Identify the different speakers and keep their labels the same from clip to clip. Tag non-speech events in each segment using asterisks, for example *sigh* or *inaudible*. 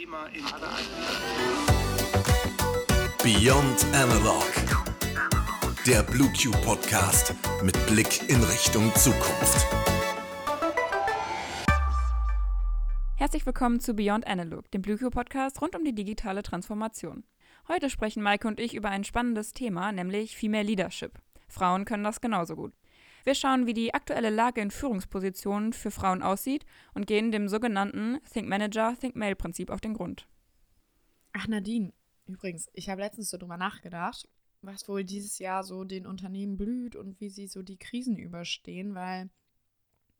Speaker 1: Thema in
Speaker 2: Beyond Analog. Der BlueQ Podcast mit Blick in Richtung Zukunft.
Speaker 3: Herzlich willkommen zu Beyond Analog, dem BlueQ Podcast rund um die digitale Transformation. Heute sprechen Maike und ich über ein spannendes Thema, nämlich Female Leadership. Frauen können das genauso gut. Wir schauen, wie die aktuelle Lage in Führungspositionen für Frauen aussieht und gehen dem sogenannten Think Manager, Think Male Prinzip auf den Grund.
Speaker 4: Ach, Nadine, übrigens, ich habe letztens so drüber nachgedacht, was wohl dieses Jahr so den Unternehmen blüht und wie sie so die Krisen überstehen, weil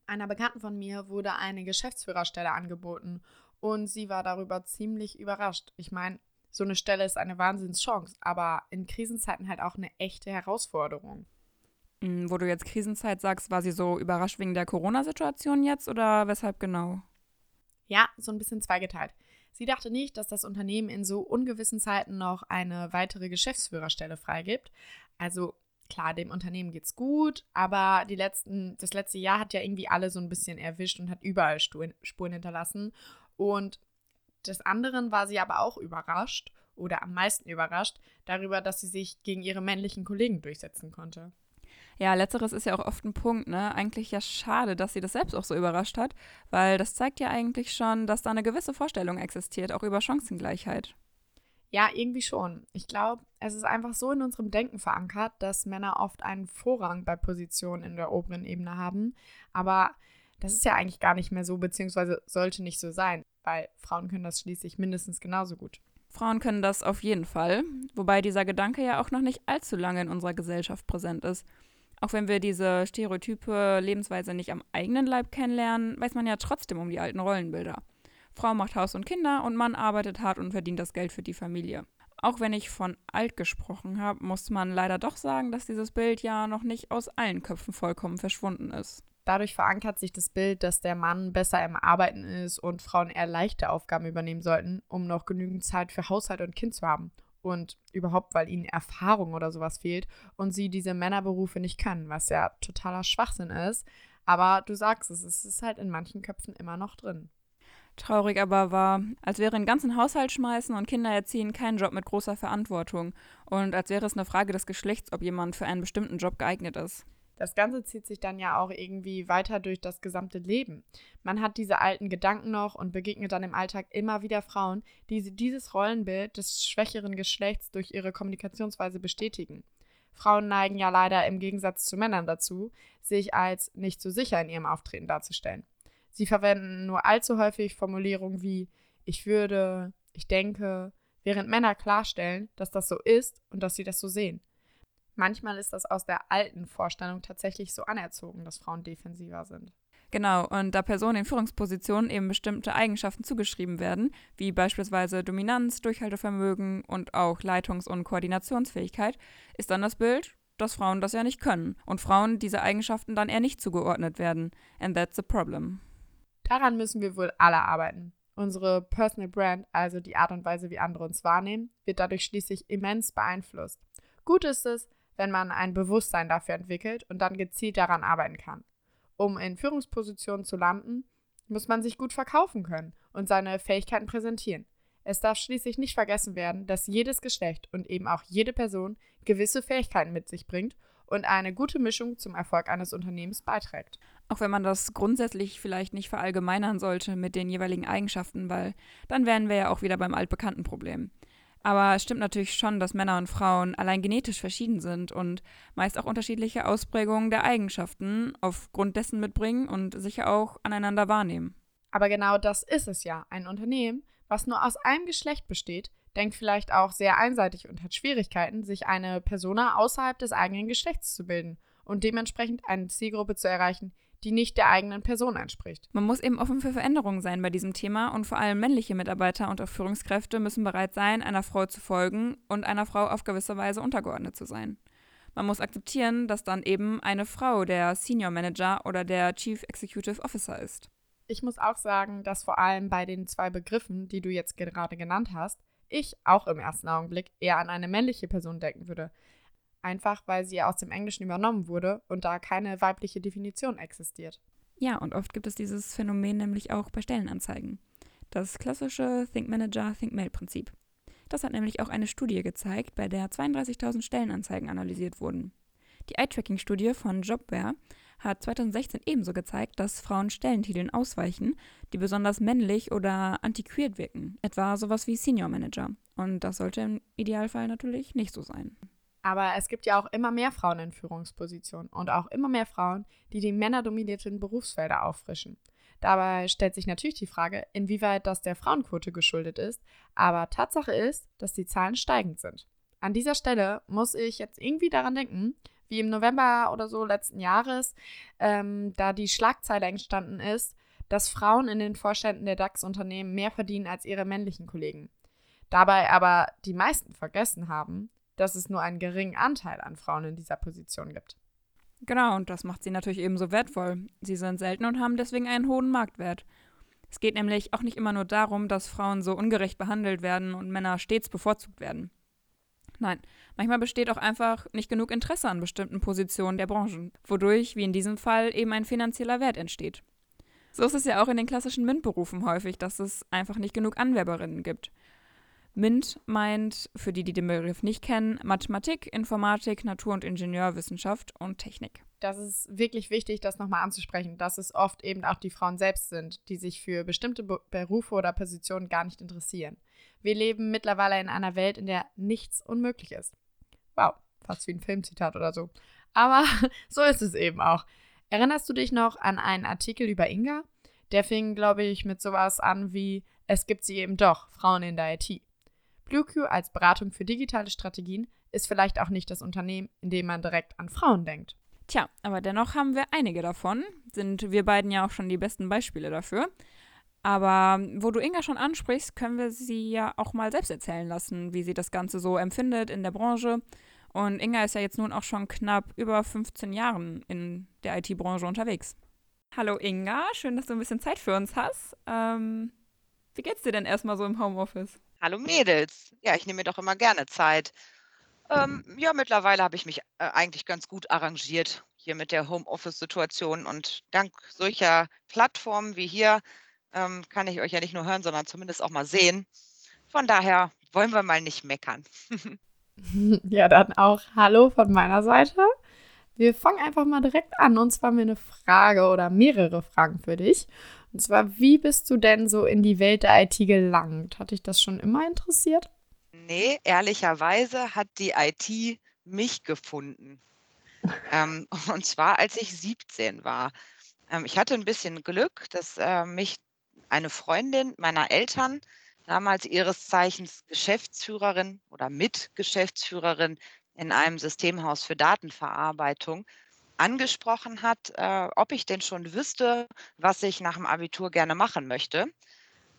Speaker 4: einer Bekannten von mir wurde eine Geschäftsführerstelle angeboten und sie war darüber ziemlich überrascht. Ich meine, so eine Stelle ist eine Wahnsinnschance, aber in Krisenzeiten halt auch eine echte Herausforderung.
Speaker 3: Hm, Wo du jetzt Krisenzeit sagst, war sie so überrascht wegen der Corona-Situation jetzt oder weshalb genau?
Speaker 4: Ja, so ein bisschen zweigeteilt. Sie dachte nicht, dass das Unternehmen in so ungewissen Zeiten noch eine weitere Geschäftsführerstelle freigibt. Also klar, dem Unternehmen geht's gut, aber die letzten, das letzte Jahr hat ja irgendwie alle so ein bisschen erwischt und hat überall Spuren, Spuren hinterlassen. Und des anderen war sie aber auch überrascht oder am meisten überrascht darüber, dass sie sich gegen ihre männlichen Kollegen durchsetzen konnte.
Speaker 3: Ja, letzteres ist ja auch oft ein Punkt, ne? Eigentlich ja schade, dass sie das selbst auch so überrascht hat, weil das zeigt ja eigentlich schon, dass da eine gewisse Vorstellung existiert, auch über Chancengleichheit.
Speaker 4: Ja, irgendwie schon. Ich glaube, es ist einfach so in unserem Denken verankert, dass Männer oft einen Vorrang bei Positionen in der oberen Ebene haben. Aber das ist ja eigentlich gar nicht mehr so, beziehungsweise sollte nicht so sein, weil Frauen können das schließlich mindestens genauso gut.
Speaker 3: Frauen können das auf jeden Fall, wobei dieser Gedanke ja auch noch nicht allzu lange in unserer Gesellschaft präsent ist. Auch wenn wir diese stereotype Lebensweise nicht am eigenen Leib kennenlernen, weiß man ja trotzdem um die alten Rollenbilder. Frau macht Haus und Kinder und Mann arbeitet hart und verdient das Geld für die Familie. Auch wenn ich von alt gesprochen habe, muss man leider doch sagen, dass dieses Bild ja noch nicht aus allen Köpfen vollkommen verschwunden ist.
Speaker 4: Dadurch verankert sich das Bild, dass der Mann besser im Arbeiten ist und Frauen eher leichte Aufgaben übernehmen sollten, um noch genügend Zeit für Haushalt und Kind zu haben. Und überhaupt, weil ihnen Erfahrung oder sowas fehlt und sie diese Männerberufe nicht können, was ja totaler Schwachsinn ist. Aber du sagst es, es ist halt in manchen Köpfen immer noch drin.
Speaker 3: Traurig aber war, als wäre ein ganzen Haushalt schmeißen und Kinder erziehen kein Job mit großer Verantwortung und als wäre es eine Frage des Geschlechts, ob jemand für einen bestimmten Job geeignet ist.
Speaker 4: Das Ganze zieht sich dann ja auch irgendwie weiter durch das gesamte Leben. Man hat diese alten Gedanken noch und begegnet dann im Alltag immer wieder Frauen, die dieses Rollenbild des schwächeren Geschlechts durch ihre Kommunikationsweise bestätigen. Frauen neigen ja leider im Gegensatz zu Männern dazu, sich als nicht so sicher in ihrem Auftreten darzustellen. Sie verwenden nur allzu häufig Formulierungen wie ich würde, ich denke, während Männer klarstellen, dass das so ist und dass sie das so sehen. Manchmal ist das aus der alten Vorstellung tatsächlich so anerzogen, dass Frauen defensiver sind.
Speaker 3: Genau, und da Personen in Führungspositionen eben bestimmte Eigenschaften zugeschrieben werden, wie beispielsweise Dominanz, Durchhaltevermögen und auch Leitungs- und Koordinationsfähigkeit, ist dann das Bild, dass Frauen das ja nicht können und Frauen diese Eigenschaften dann eher nicht zugeordnet werden. And that's a problem.
Speaker 4: Daran müssen wir wohl alle arbeiten. Unsere Personal Brand, also die Art und Weise, wie andere uns wahrnehmen, wird dadurch schließlich immens beeinflusst. Gut ist es, wenn man ein Bewusstsein dafür entwickelt und dann gezielt daran arbeiten kann. Um in Führungspositionen zu landen, muss man sich gut verkaufen können und seine Fähigkeiten präsentieren. Es darf schließlich nicht vergessen werden, dass jedes Geschlecht und eben auch jede Person gewisse Fähigkeiten mit sich bringt und eine gute Mischung zum Erfolg eines Unternehmens beiträgt.
Speaker 3: Auch wenn man das grundsätzlich vielleicht nicht verallgemeinern sollte mit den jeweiligen Eigenschaften, weil dann wären wir ja auch wieder beim altbekannten Problem. Aber es stimmt natürlich schon, dass Männer und Frauen allein genetisch verschieden sind und meist auch unterschiedliche Ausprägungen der Eigenschaften aufgrund dessen mitbringen und sich auch aneinander wahrnehmen.
Speaker 4: Aber genau das ist es ja. Ein Unternehmen, was nur aus einem Geschlecht besteht, denkt vielleicht auch sehr einseitig und hat Schwierigkeiten, sich eine Persona außerhalb des eigenen Geschlechts zu bilden und dementsprechend eine Zielgruppe zu erreichen, die nicht der eigenen Person entspricht.
Speaker 3: Man muss eben offen für Veränderungen sein bei diesem Thema und vor allem männliche Mitarbeiter und auch Führungskräfte müssen bereit sein, einer Frau zu folgen und einer Frau auf gewisse Weise untergeordnet zu sein. Man muss akzeptieren, dass dann eben eine Frau der Senior Manager oder der Chief Executive Officer ist.
Speaker 4: Ich muss auch sagen, dass vor allem bei den zwei Begriffen, die du jetzt gerade genannt hast, ich auch im ersten Augenblick eher an eine männliche Person denken würde. Einfach weil sie aus dem Englischen übernommen wurde und da keine weibliche Definition existiert.
Speaker 3: Ja, und oft gibt es dieses Phänomen nämlich auch bei Stellenanzeigen. Das klassische Think Manager, Think Mail Prinzip. Das hat nämlich auch eine Studie gezeigt, bei der 32.000 Stellenanzeigen analysiert wurden. Die Eye-Tracking-Studie von Jobware hat 2016 ebenso gezeigt, dass Frauen Stellentiteln ausweichen, die besonders männlich oder antiquiert wirken, etwa sowas wie Senior Manager. Und das sollte im Idealfall natürlich nicht so sein.
Speaker 4: Aber es gibt ja auch immer mehr Frauen in Führungspositionen und auch immer mehr Frauen, die die männerdominierten Berufsfelder auffrischen. Dabei stellt sich natürlich die Frage, inwieweit das der Frauenquote geschuldet ist, aber Tatsache ist, dass die Zahlen steigend sind. An dieser Stelle muss ich jetzt irgendwie daran denken, wie im November oder so letzten Jahres, ähm, da die Schlagzeile entstanden ist, dass Frauen in den Vorständen der DAX-Unternehmen mehr verdienen als ihre männlichen Kollegen. Dabei aber die meisten vergessen haben, dass es nur einen geringen Anteil an Frauen in dieser Position gibt.
Speaker 3: Genau, und das macht sie natürlich ebenso wertvoll. Sie sind selten und haben deswegen einen hohen Marktwert. Es geht nämlich auch nicht immer nur darum, dass Frauen so ungerecht behandelt werden und Männer stets bevorzugt werden. Nein, manchmal besteht auch einfach nicht genug Interesse an bestimmten Positionen der Branchen, wodurch, wie in diesem Fall, eben ein finanzieller Wert entsteht. So ist es ja auch in den klassischen MINT-Berufen häufig, dass es einfach nicht genug Anwerberinnen gibt. MINT meint, für die, die den Begriff nicht kennen, Mathematik, Informatik, Natur- und Ingenieurwissenschaft und Technik.
Speaker 4: Das ist wirklich wichtig, das nochmal anzusprechen, dass es oft eben auch die Frauen selbst sind, die sich für bestimmte Berufe oder Positionen gar nicht interessieren. Wir leben mittlerweile in einer Welt, in der nichts unmöglich ist. Wow, fast wie ein Filmzitat oder so. Aber *laughs* so ist es eben auch. Erinnerst du dich noch an einen Artikel über Inga? Der fing, glaube ich, mit sowas an wie Es gibt sie eben doch, Frauen in der IT. BlueQ als Beratung für digitale Strategien ist vielleicht auch nicht das Unternehmen, in dem man direkt an Frauen denkt.
Speaker 3: Tja, aber dennoch haben wir einige davon, sind wir beiden ja auch schon die besten Beispiele dafür. Aber wo du Inga schon ansprichst, können wir sie ja auch mal selbst erzählen lassen, wie sie das Ganze so empfindet in der Branche. Und Inga ist ja jetzt nun auch schon knapp über 15 Jahren in der IT-Branche unterwegs. Hallo Inga, schön, dass du ein bisschen Zeit für uns hast. Ähm, wie geht's dir denn erstmal so im Homeoffice?
Speaker 1: Hallo Mädels. Ja, ich nehme mir doch immer gerne Zeit. Ähm, ja, mittlerweile habe ich mich äh, eigentlich ganz gut arrangiert hier mit der Homeoffice-Situation und dank solcher Plattformen wie hier ähm, kann ich euch ja nicht nur hören, sondern zumindest auch mal sehen. Von daher wollen wir mal nicht meckern. *laughs* *laughs*
Speaker 4: ja, dann auch Hallo von meiner Seite. Wir fangen einfach mal direkt an. Und zwar haben wir eine Frage oder mehrere Fragen für dich. Und zwar, wie bist du denn so in die Welt der IT gelangt? Hat dich das schon immer interessiert?
Speaker 1: Nee, ehrlicherweise hat die IT mich gefunden. *laughs* ähm, und zwar, als ich 17 war. Ähm, ich hatte ein bisschen Glück, dass äh, mich eine Freundin meiner Eltern, damals ihres Zeichens Geschäftsführerin oder Mitgeschäftsführerin in einem Systemhaus für Datenverarbeitung, angesprochen hat, äh, ob ich denn schon wüsste, was ich nach dem Abitur gerne machen möchte.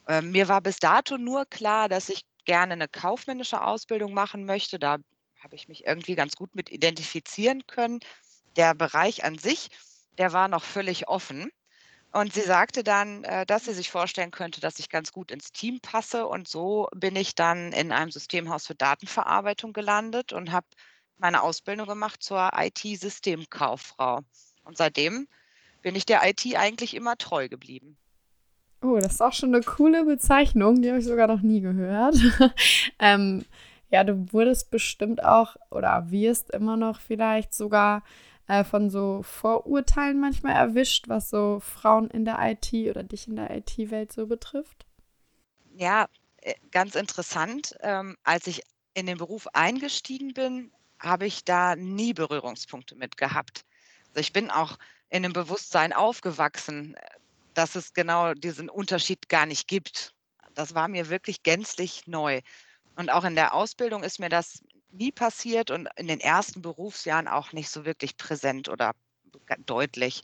Speaker 1: Äh, mir war bis dato nur klar, dass ich gerne eine kaufmännische Ausbildung machen möchte. Da habe ich mich irgendwie ganz gut mit identifizieren können. Der Bereich an sich, der war noch völlig offen. Und sie sagte dann, äh, dass sie sich vorstellen könnte, dass ich ganz gut ins Team passe. Und so bin ich dann in einem Systemhaus für Datenverarbeitung gelandet und habe meine Ausbildung gemacht zur IT-Systemkauffrau. Und seitdem bin ich der IT eigentlich immer treu geblieben.
Speaker 4: Oh, das ist auch schon eine coole Bezeichnung, die habe ich sogar noch nie gehört. *laughs* ähm, ja, du wurdest bestimmt auch oder wirst immer noch vielleicht sogar äh, von so Vorurteilen manchmal erwischt, was so Frauen in der IT oder dich in der IT-Welt so betrifft.
Speaker 1: Ja, äh, ganz interessant. Ähm, als ich in den Beruf eingestiegen bin, habe ich da nie Berührungspunkte mit gehabt. Also ich bin auch in dem Bewusstsein aufgewachsen, dass es genau diesen Unterschied gar nicht gibt. Das war mir wirklich gänzlich neu. Und auch in der Ausbildung ist mir das nie passiert und in den ersten Berufsjahren auch nicht so wirklich präsent oder deutlich.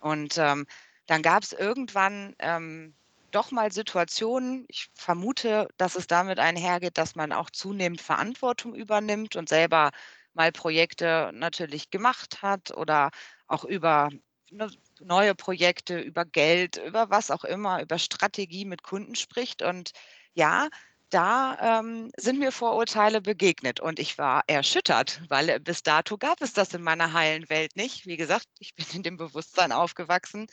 Speaker 1: Und ähm, dann gab es irgendwann ähm, doch mal Situationen, ich vermute, dass es damit einhergeht, dass man auch zunehmend Verantwortung übernimmt und selber mal Projekte natürlich gemacht hat oder auch über ne, neue Projekte, über Geld, über was auch immer, über Strategie mit Kunden spricht. Und ja, da ähm, sind mir Vorurteile begegnet und ich war erschüttert, weil bis dato gab es das in meiner heilen Welt nicht. Wie gesagt, ich bin in dem Bewusstsein aufgewachsen,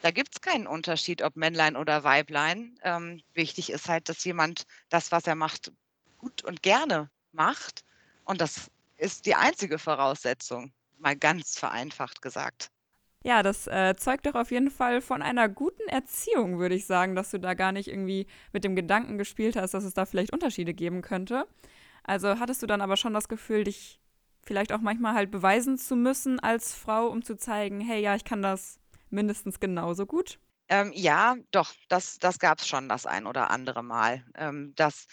Speaker 1: da gibt es keinen Unterschied, ob Männlein oder Weiblein. Ähm, wichtig ist halt, dass jemand das, was er macht, gut und gerne macht. Und das ist die einzige Voraussetzung, mal ganz vereinfacht gesagt.
Speaker 3: Ja, das äh, zeugt doch auf jeden Fall von einer guten Erziehung, würde ich sagen, dass du da gar nicht irgendwie mit dem Gedanken gespielt hast, dass es da vielleicht Unterschiede geben könnte. Also hattest du dann aber schon das Gefühl, dich vielleicht auch manchmal halt beweisen zu müssen als Frau, um zu zeigen, hey, ja, ich kann das mindestens genauso gut?
Speaker 1: Ähm, ja, doch, das, das gab es schon das ein oder andere Mal, ähm, dass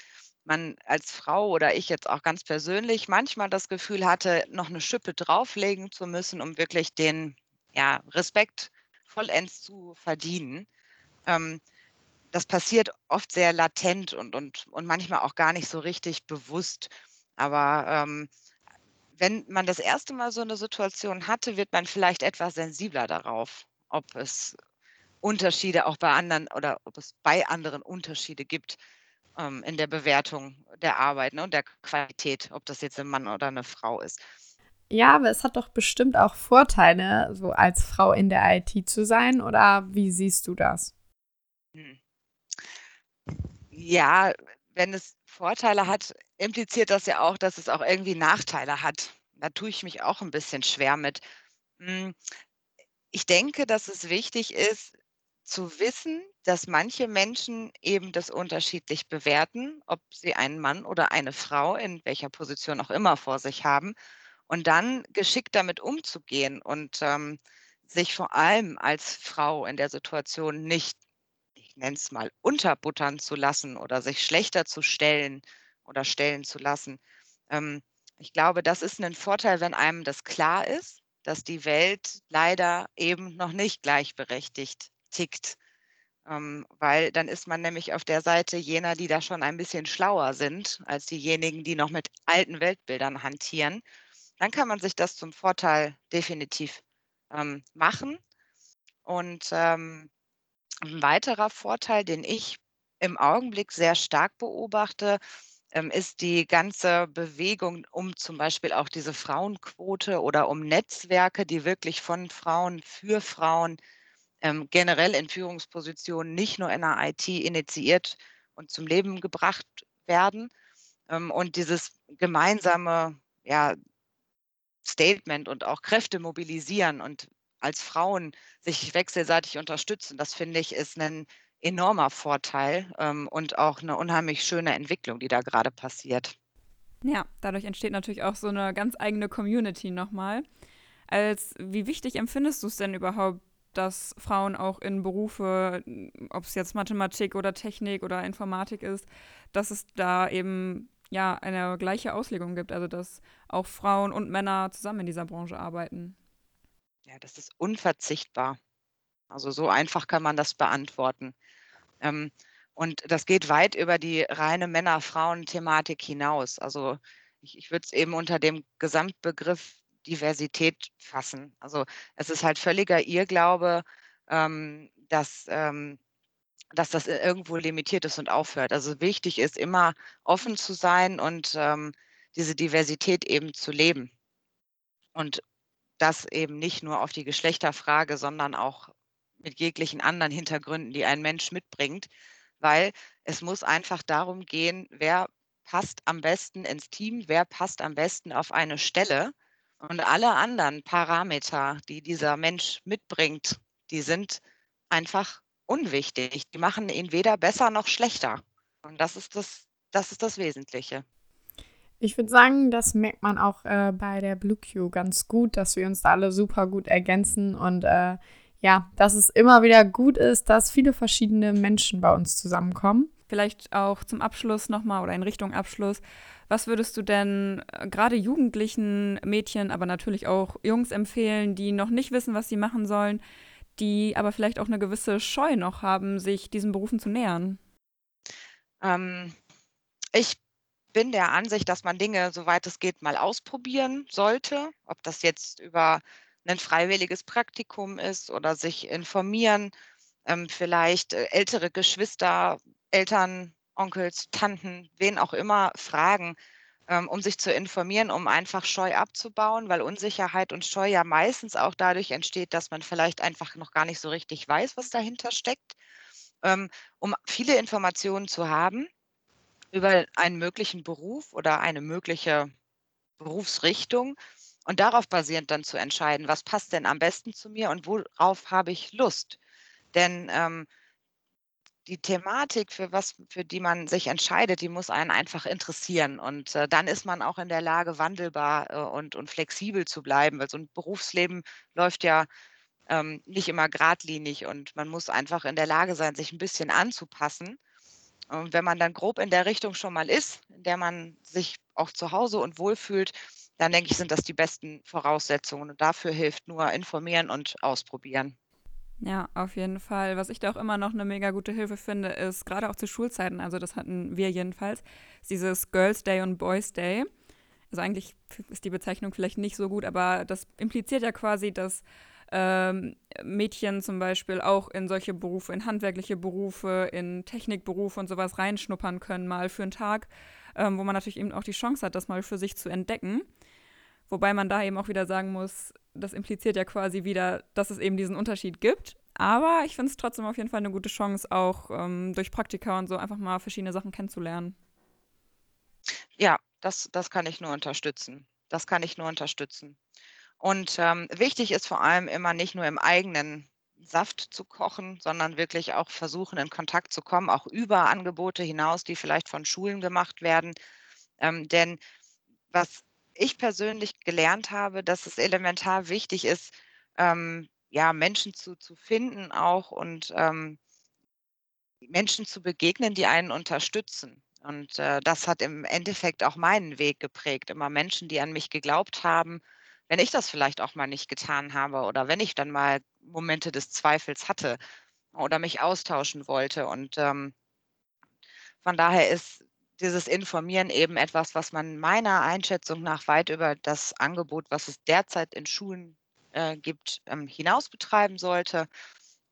Speaker 1: man als Frau oder ich jetzt auch ganz persönlich manchmal das Gefühl hatte, noch eine Schippe drauflegen zu müssen, um wirklich den ja, Respekt vollends zu verdienen. Ähm, das passiert oft sehr latent und, und, und manchmal auch gar nicht so richtig bewusst. Aber ähm, wenn man das erste Mal so eine Situation hatte, wird man vielleicht etwas sensibler darauf, ob es Unterschiede auch bei anderen oder ob es bei anderen Unterschiede gibt ähm, in der Bewertung der Arbeit ne, und der Qualität, ob das jetzt ein Mann oder eine Frau ist.
Speaker 4: Ja, aber es hat doch bestimmt auch Vorteile, so als Frau in der IT zu sein, oder wie siehst du das?
Speaker 1: Hm. Ja, wenn es Vorteile hat, impliziert das ja auch, dass es auch irgendwie Nachteile hat. Da tue ich mich auch ein bisschen schwer mit. Ich denke, dass es wichtig ist, zu wissen, dass manche Menschen eben das unterschiedlich bewerten, ob sie einen Mann oder eine Frau in welcher Position auch immer vor sich haben und dann geschickt damit umzugehen und, ähm, sich vor allem als Frau in der Situation nicht, ich nenne es mal, unterbuttern zu lassen oder sich schlechter zu stellen oder stellen zu lassen. Ähm, ich glaube, das ist ein Vorteil, wenn einem das klar ist, dass die Welt leider eben noch nicht gleichberechtigt tickt. Ähm, weil dann ist man nämlich auf der Seite jener, die da schon ein bisschen schlauer sind als diejenigen, die noch mit alten Weltbildern hantieren dann kann man sich das zum Vorteil definitiv ähm, machen. Und ähm, ein weiterer Vorteil, den ich im Augenblick sehr stark beobachte, ähm, ist die ganze Bewegung um zum Beispiel auch diese Frauenquote oder um Netzwerke, die wirklich von Frauen für Frauen ähm, generell in Führungspositionen, nicht nur in der IT initiiert und zum Leben gebracht werden. Ähm, und dieses gemeinsame ja, Statement und auch Kräfte mobilisieren und als Frauen sich wechselseitig unterstützen, das finde ich, ist ein enormer Vorteil ähm, und auch eine unheimlich schöne Entwicklung, die da gerade passiert.
Speaker 3: Ja, dadurch entsteht natürlich auch so eine ganz eigene Community nochmal. Als wie wichtig empfindest du es denn überhaupt, dass Frauen auch in Berufe, ob es jetzt Mathematik oder Technik oder Informatik ist, dass es da eben ja eine gleiche Auslegung gibt, also dass auch Frauen und Männer zusammen in dieser Branche arbeiten.
Speaker 1: Ja, das ist unverzichtbar. Also so einfach kann man das beantworten. Ähm, und das geht weit über die reine Männer-Frauen-Thematik hinaus. Also ich, ich würde es eben unter dem Gesamtbegriff Diversität fassen. Also es ist halt völliger Irrglaube, ähm, dass ähm, dass das irgendwo limitiert ist und aufhört. Also wichtig ist immer offen zu sein und ähm, diese Diversität eben zu leben. Und das eben nicht nur auf die Geschlechterfrage, sondern auch mit jeglichen anderen Hintergründen, die ein Mensch mitbringt, weil es muss einfach darum gehen, wer passt am besten ins Team, wer passt am besten auf eine Stelle. Und alle anderen Parameter, die dieser Mensch mitbringt, die sind einfach unwichtig. Die machen ihn weder besser noch schlechter. Und das ist das, das, ist das Wesentliche.
Speaker 4: Ich würde sagen, das merkt man auch äh, bei der Blue Q ganz gut, dass wir uns da alle super gut ergänzen und äh, ja, dass es immer wieder gut ist, dass viele verschiedene Menschen bei uns zusammenkommen.
Speaker 3: Vielleicht auch zum Abschluss nochmal oder in Richtung Abschluss. Was würdest du denn äh, gerade jugendlichen Mädchen, aber natürlich auch Jungs empfehlen, die noch nicht wissen, was sie machen sollen, die aber vielleicht auch eine gewisse Scheu noch haben, sich diesen Berufen zu nähern?
Speaker 1: Ähm, ich bin der Ansicht, dass man Dinge, soweit es geht, mal ausprobieren sollte. Ob das jetzt über ein freiwilliges Praktikum ist oder sich informieren, ähm, vielleicht äh, ältere Geschwister, Eltern, Onkels, Tanten, wen auch immer fragen, ähm, um sich zu informieren, um einfach Scheu abzubauen, weil Unsicherheit und Scheu ja meistens auch dadurch entsteht, dass man vielleicht einfach noch gar nicht so richtig weiß, was dahinter steckt. Ähm, um viele Informationen zu haben über einen möglichen Beruf oder eine mögliche Berufsrichtung und darauf basierend dann zu entscheiden, was passt denn am besten zu mir und worauf habe ich Lust. Denn ähm, die Thematik, für was für die man sich entscheidet, die muss einen einfach interessieren. Und, äh, dann ist man auch in der Lage, wandelbar, äh, und und flexibel zu bleiben, weil so 'n Berufsleben läuft ja, ähm, nicht immer geradlinig und man muss einfach in der Lage sein, sich 'n bisschen anzupassen. Und wenn man dann grob in der Richtung schon mal ist, in der man sich auch zu Hause und wohlfühlt, dann denke ich, sind das die besten Voraussetzungen. Und dafür hilft nur informieren und ausprobieren.
Speaker 3: Ja, auf jeden Fall. Was ich da auch immer noch 'ne mega gute Hilfe finde, ist grade auch zu Schulzeiten, also das hatten wir jedenfalls, ist dieses Girls' Day und Boys' Day. Also eigentlich ist die Bezeichnung vielleicht nicht so gut, aber das impliziert ja quasi, dass, ähm, Mädchen zum Beispiel auch in solche Berufe in handwerkliche Berufe, in Technikberufe und so was reinschnuppern können, mal für 'n Tag, ähm, wo man natürlich eben auch die Chance hat, das mal für sich zu entdecken. Wobei man da eben auch wieder sagen muss, das impliziert ja quasi wieder, dass es eben diesen Unterschied gibt. Aber ich finde es trotzdem auf jeden Fall 'ne gute Chance, auch, ähm, durch Praktika und so einfach mal verschiedene Sachen kennenzulernen.
Speaker 1: Ja, das das kann ich nur unterstützen. Das kann ich nur unterstützen. Und, ähm, wichtig ist vor allem immer nicht nur im eigenen Saft zu kochen, sondern wirklich auch versuchen, in Kontakt zu kommen, auch über Angebote hinaus, die vielleicht von Schulen gemacht werden. Ähm, denn was ich persönlich gelernt habe, dass es elementar wichtig ist, ähm, ja, Menschen zu zu finden auch und, ähm Menschen zu begegnen, die einen unterstützen. Und, äh, das hat im Endeffekt auch meinen Weg geprägt. Immer Menschen, die an mich geglaubt haben, wenn ich das vielleicht auch mal nicht getan habe oder wenn ich dann mal Momente des Zweifels hatte oder mich austauschen wollte. Und, ähm von daher ist dieses Informieren eben etwas, was man meiner Einschätzung nach weit über das Angebot, was es derzeit in Schulen, äh, gibt, ähm, hinaus betreiben sollte,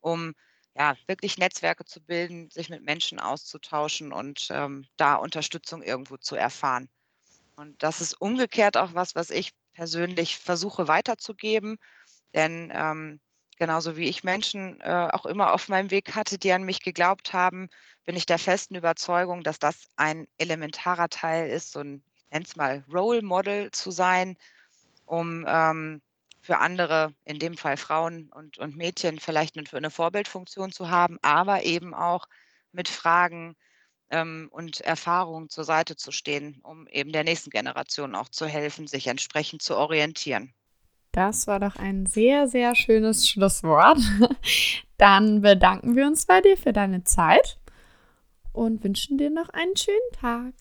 Speaker 1: um, ja, wirklich Netzwerke zu bilden, sich mit Menschen auszutauschen und, ähm, da Unterstützung irgendwo zu erfahren. Und das ist umgekehrt auch was, was ich persönlich versuche weiterzugeben, denn, ähm, genauso wie ich Menschen, äh, auch immer auf meinem Weg hatte, die an mich geglaubt haben, bin ich der festen Überzeugung, dass das ein elementarer Teil ist, so 'n, ich nenne es mal Role Model zu sein, um, ähm, für andere, in dem Fall Frauen und und Mädchen vielleicht 'nen für 'ne Vorbildfunktion zu haben, aber eben auch mit Fragen, ähm, und Erfahrungen zur Seite zu stehen, um eben der nächsten Generation auch zu helfen, sich entsprechend zu orientieren.
Speaker 4: Das war doch ein sehr, sehr schönes Schlusswort. *laughs* Dann bedanken wir uns bei dir für deine Zeit und wünschen dir noch einen schönen Tag.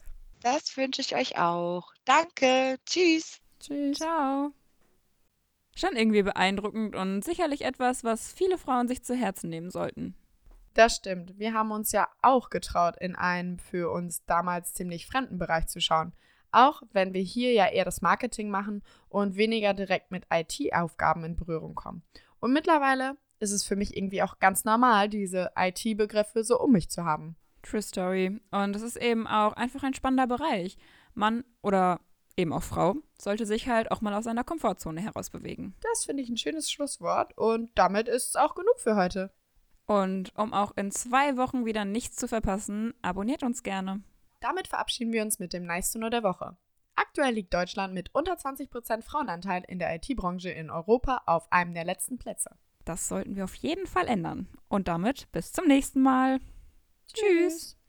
Speaker 1: Das wünsche ich euch auch. Danke. Tschüss.
Speaker 3: Tschüss. Tschau. Schon irgendwie beeindruckend und sicherlich etwas, was viele Frauen sich zu Herzen nehmen sollten.
Speaker 4: Das stimmt. Wir haben uns ja auch getraut, in einen für uns damals ziemlich fremden Bereich zu schauen. Auch wenn wir hier ja eher das Marketing machen und weniger direkt mit IT-Aufgaben in Berührung kommen. Und mittlerweile ist es für mich irgendwie auch ganz normal, diese IT-Begriffe so um mich zu haben.
Speaker 3: True Story. Und es ist eben auch einfach ein spannender Bereich. Mann oder eben auch Frau sollte sich halt auch mal aus seiner Komfortzone herausbewegen.
Speaker 4: Das finde ich ein schönes Schlusswort und damit ist es auch genug für heute.
Speaker 3: Und um auch in zwei Wochen wieder nichts zu verpassen, abonniert uns gerne.
Speaker 4: Damit verabschieden wir uns mit dem Nice to Know der Woche. Aktuell liegt Deutschland mit unter 20% Frauenanteil in der IT-Branche in Europa auf einem der letzten Plätze.
Speaker 3: Das sollten wir auf jeden Fall ändern. Und damit bis zum nächsten Mal. Tschüss. Tschüss.